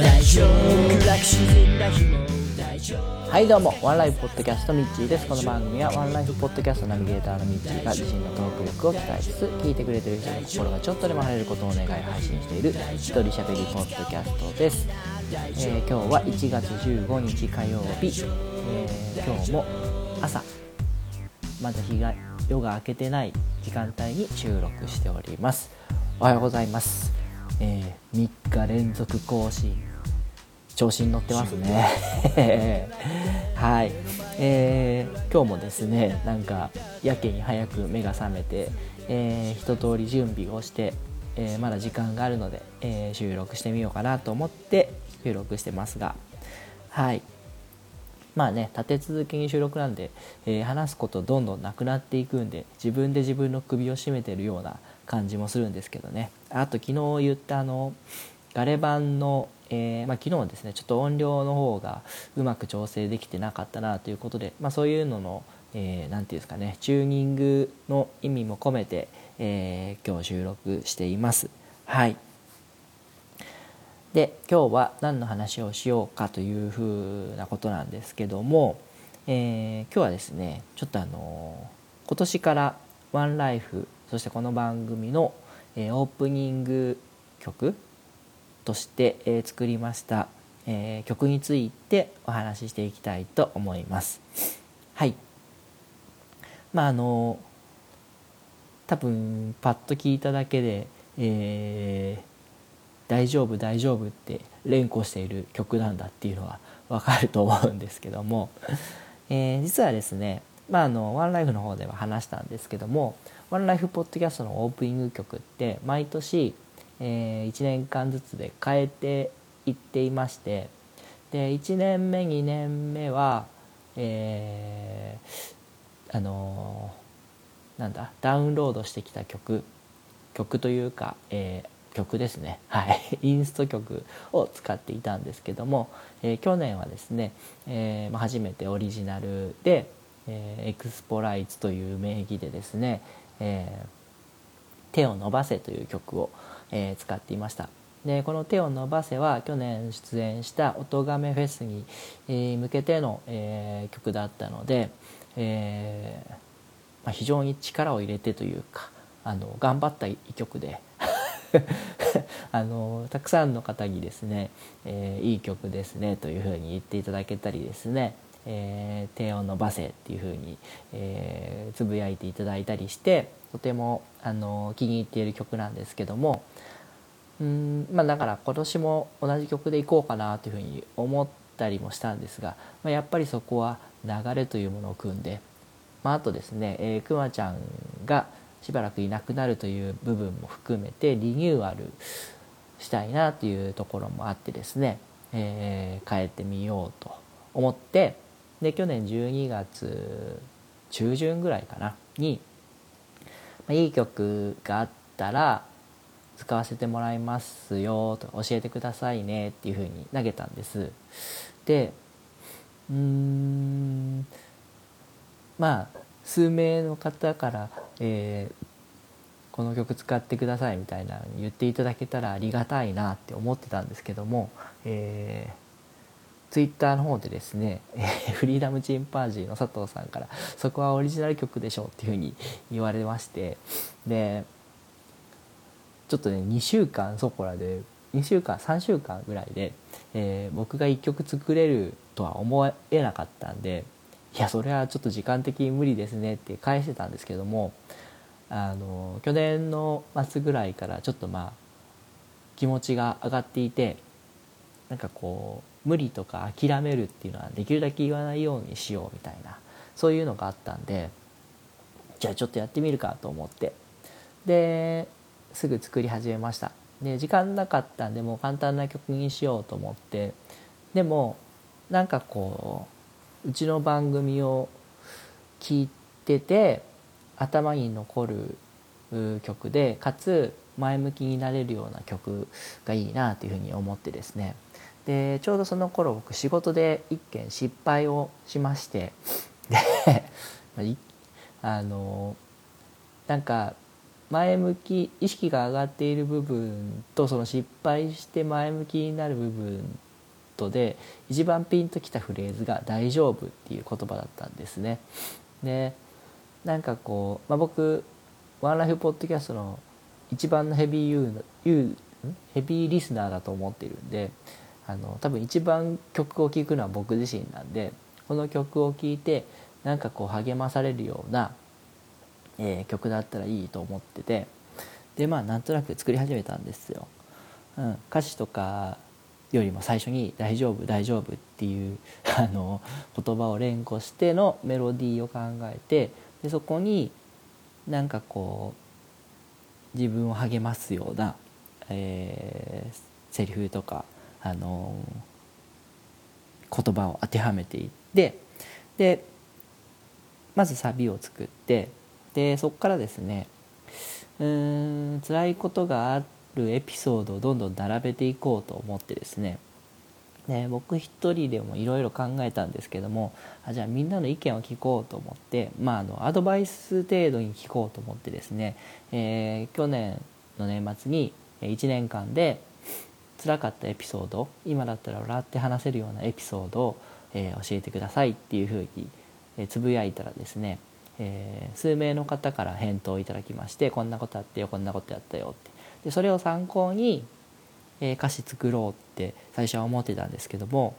大丈夫。楽自然な日も大丈夫はいどうも。ワンライフポッドキャストミッチーです。この番組はワンライフポッドキャストナビゲーターのミッチーが自身のトーク力を鍛えつつ聞いてくれてる人の心がちょっとでも晴れることを願い配信している一人喋りポッドキャストです、えー今日は1月15日火曜日、えー今日も朝まだ日が夜が明けてない時間帯に収録しております。おはようございます、えー3日連続更新。調子に乗ってますね。はい、えー今日もですねなんかやけに早く目が覚めて、えー一通り準備をして、えーまだ時間があるので、えー収録してみようかなと思って収録してますが。はい。まあね立て続けに収録なんで、えー話すことどんどんなくなっていくんで自分で自分の首を絞めてるような感じもするんですけどね。あと昨日言ったあのガレ版の、えーまあ、昨日ですねちょっと音量の方がうまく調整できてなかったなということで、まあ、そういうのの何、えーていうんですかねチューニングの意味も込めて、えー今日収録しています。はい。で今日は何の話をしようかというふうなことなんですけども、えー今日はですねちょっとあの今年から「ワンライフそしてこの番組の、えーオープニング曲として、えー作りました、えー曲についてお話ししていきたいと思います。はいまああの多分パッと聞いただけで、えー大丈夫大丈夫って連呼している曲なんだっていうのはわかると思うんですけども、えー実はですね、まあ、あのワンライフの方では話したんですけどもワンライフポッドキャストのオープニング曲って毎年、え1年間ずつで変えていっていましてで1年目2年目は、えーあのーなんだダウンロードしてきた曲曲というか、えー曲ですね。はい。インスト曲を使っていたんですけども、えー去年はですね、えーまあ、初めてオリジナルで、えーエクスポライツという名義でですね、えー手を伸ばせ」という曲を、え使っていました。でこの「手を伸ばせ」は去年出演した音亀フェスに、向けての、え曲だったので、えーま、非常に力を入れてというかあの頑張った一曲で あのたくさんの方にですね、えーいい曲ですねというふうに言っていただけたりですね、えー手を伸ばせっていうふうに、えーつぶやいていただいたりしてとてもあの気に入っている曲なんですけどもうんまあだから今年も同じ曲でいこうかなというふうに思ったりもしたんですが、まあ、やっぱりそこは流れというものを組んで、まあ、あとですね、えーくまちゃんがしばらくいなくなるという部分も含めてリニューアルしたいなというところもあってですね、えー変えてみようと思ってで去年12月中旬ぐらいかなに、まあ、いい曲があったら使わせてもらいますよと教えてくださいねっていうふうに投げたんです。でうーんまあ数名の方から、えーこの曲使ってくださいみたいな言っていただけたらありがたいなって思ってたんですけども、えー、ツイッターの方でですね、えーフリーダムチンパンジーの佐藤さんから「そこはオリジナル曲でしょう」っていうふうに言われましてでちょっとね2週間そこらで2週間3週間ぐらいで、えー僕が1曲作れるとは思えなかったんでいやそれはちょっと時間的に無理ですねって返してたんですけどもあの去年の末ぐらいからちょっとまあ気持ちが上がっていてなんかこう無理とか諦めるっていうのはできるだけ言わないようにしようみたいなそういうのがあったんでじゃあちょっとやってみるかと思って。ですぐ作り始めました。で時間なかったんでもう簡単な曲にしようと思って。でもなんかこううちの番組を聞いてて頭に残る曲でかつ前向きになれるような曲がいいなというふうに思ってですね。でちょうどその頃僕仕事で一件失敗をしましてで あのなんか前向き意識が上がっている部分とその失敗して前向きになる部分とで一番ピンときたフレーズが「大丈夫」っていう言葉だったんですね。でなんかこう、まあ、僕ワンライフポッドキャストの一番のヘビーユーユーヘビーリスナーだと思っているんであの多分一番曲を聴くのは僕自身なんでこの曲を聴いてなんかこう励まされるような、えー、曲だったらいいと思っててでまあなんとなく作り始めたんですよ。うん、歌詞とかよりも最初に「大丈夫大丈夫」っていう あの言葉を連呼してのメロディーを考えてでそこになんかこう自分を励ますような、えー、セリフとか、あの言葉を当てはめていってでまずサビを作ってでそこからですねうーん辛いことがあるエピソードをどんどん並べていこうと思ってですねで僕一人でもいろいろ考えたんですけどもあじゃあみんなの意見を聞こうと思って、まあ、あのアドバイス程度に聞こうと思ってですね、えー、去年の年末に1年間で辛かったエピソード今だったら笑って話せるようなエピソードを、えー、教えてくださいっていうふうに、えー、つぶやいたらですね、えー、数名の方から返答いただきましてこんなことあったよこんなことやったよって。でそれを参考に、え歌詞作ろうって最初は思ってたんですけども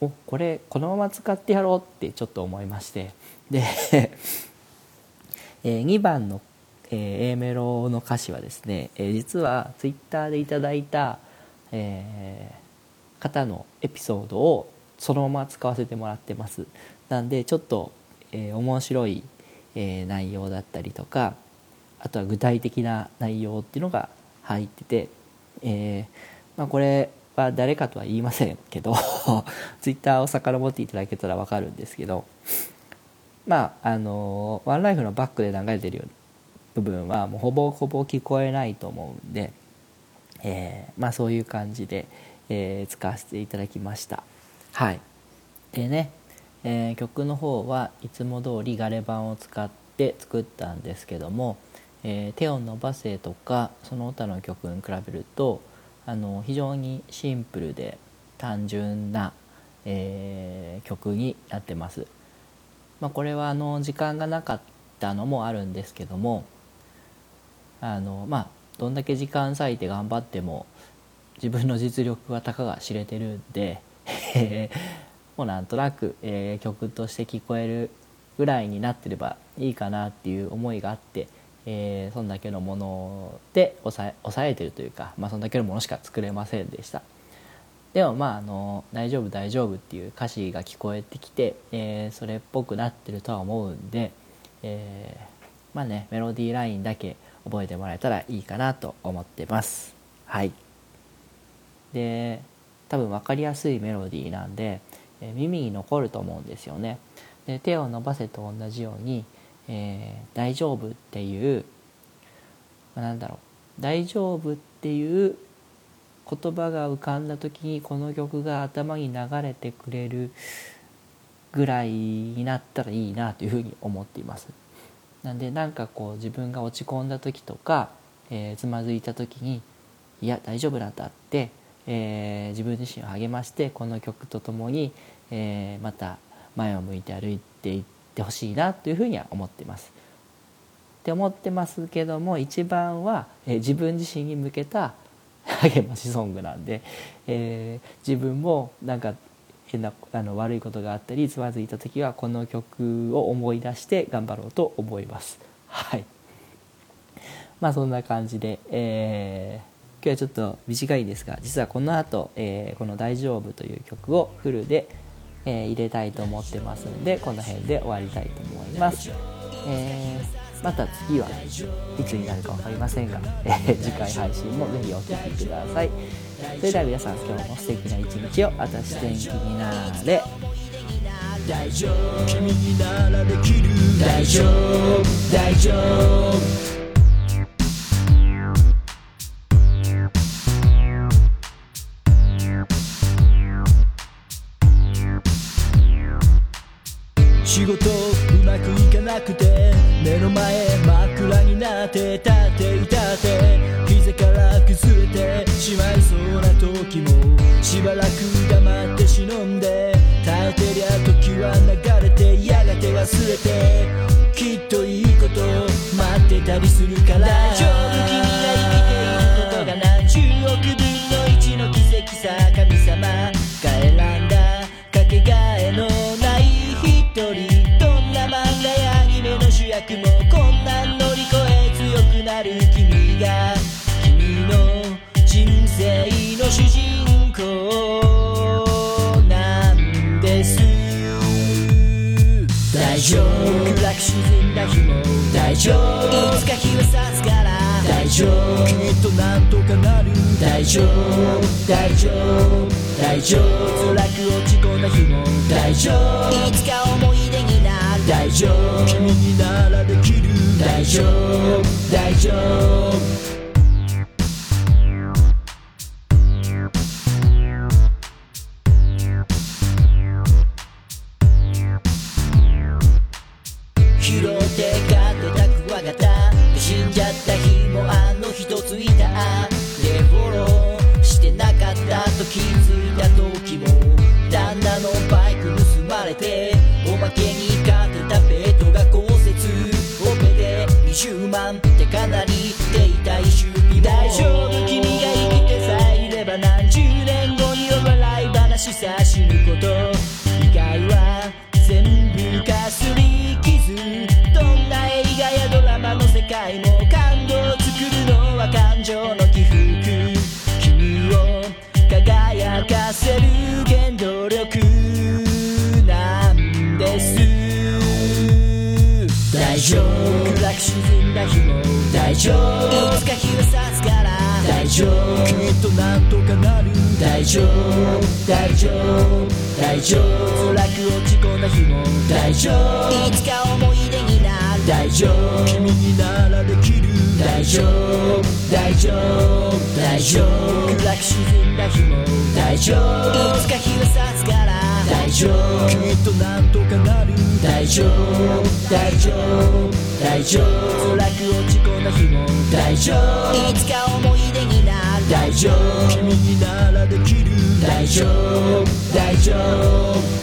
おこれこのまま使ってやろうってちょっと思いまして。で え2番の、え A メロの歌詞はですね、え実は Twitter でいただいた、え方のエピソードをそのまま使わせてもらってます。なんでちょっと、え面白い、え内容だったりとかあとは具体的な内容っていうのが入ってて、えー、まあ、これは誰かとは言いませんけど ツイッターを遡っていただけたら分かるんですけどまああのワンライフのバックで流れてるような部分はもうほぼほぼ聞こえないと思うんで、えー、まあそういう感じで、えー、使わせていただきましたはいでね、えー、曲の方はいつも通りガレ版を使って作ったんですけどもえー、手を伸ばせとかその他の曲に比べるとあの非常にシンプルで単純な、え、曲になってます。まあ、これはあの時間がなかったのもあるんですけどもあのまあどんだけ時間割いて頑張っても自分の実力はたかが知れてるんで もうなんとなく、えー、曲として聞こえるぐらいになってればいいかなっていう思いがあってえー、そんだけのもので抑え抑えてるというか、まあ、そんだけのものしか作れませんでした。でもまああの「大丈夫大丈夫」っていう歌詞が聞こえてきて、えー、それっぽくなってるとは思うんで、えー、まあねメロディーラインだけ覚えてもらえたらいいかなと思ってます。はい。で多分分かりやすいメロディーなんで、え、耳に残ると思うんですよね。で手を伸ばせと同じようにえー、大丈夫っていう、まあ、なんだろう。大丈夫っていう言葉が浮かんだ時にこの曲が頭に流れてくれるぐらいになったらいいなというふうに思っています。なんでなんかこう自分が落ち込んだ時とか、えー、つまずいた時にいや大丈夫なんだって、えー、自分自身を励ましてこの曲とともに、えー、また前を向いて歩いていってほしいなというふうには思ってます。って思ってますけども一番は、え自分自身に向けた励ましソングなんで、え、自分もなんか変なあの悪いことがあったりつまずいた時はこの曲を思い出して頑張ろうと思います。はいまあそんな感じで、えー、今日はちょっと短いですが実はこの後、えー、この「大丈夫」という曲をフルでえー、入れたいと思ってますんでこの辺で終わりたいと思います、えー、また次はいつになるか分かりませんが、えー、次回配信もぜひお聴きください。それでは皆さん今日も素敵な一日を私天気になれ。大丈夫。君にならできる大丈夫。大丈夫。仕事うまくいかなくて目の前真っ暗になって立っていたって。膝から崩れてしまいそうな時もしばらく黙って忍んで。耐えてりゃ時は流れてやがて忘れて。きっといいこと待ってたりするから。夫。いつか日は差すから大丈夫。きっとなんとかなる大丈夫。大丈夫。大丈夫。辛く落ち込んだ日も大丈夫。いつか思い出になる大丈夫。君にならできる大丈夫。大丈夫。丈夫。いつか日は差すから大丈夫。きっとなんとかなる大丈夫。大丈夫。大丈夫。辛く落ち込んだ日も大丈夫。いつか思い出になる大丈夫。君にならできる大丈夫。大丈夫。大丈夫。暗く沈んだ日も大丈夫。いつか日は差すから大丈夫。きっとなんとかなる大丈夫。大丈夫。大丈夫。楽落ち込んだ日も大丈夫。いつか思い出になる大丈夫。君にならできる大丈夫。大丈夫。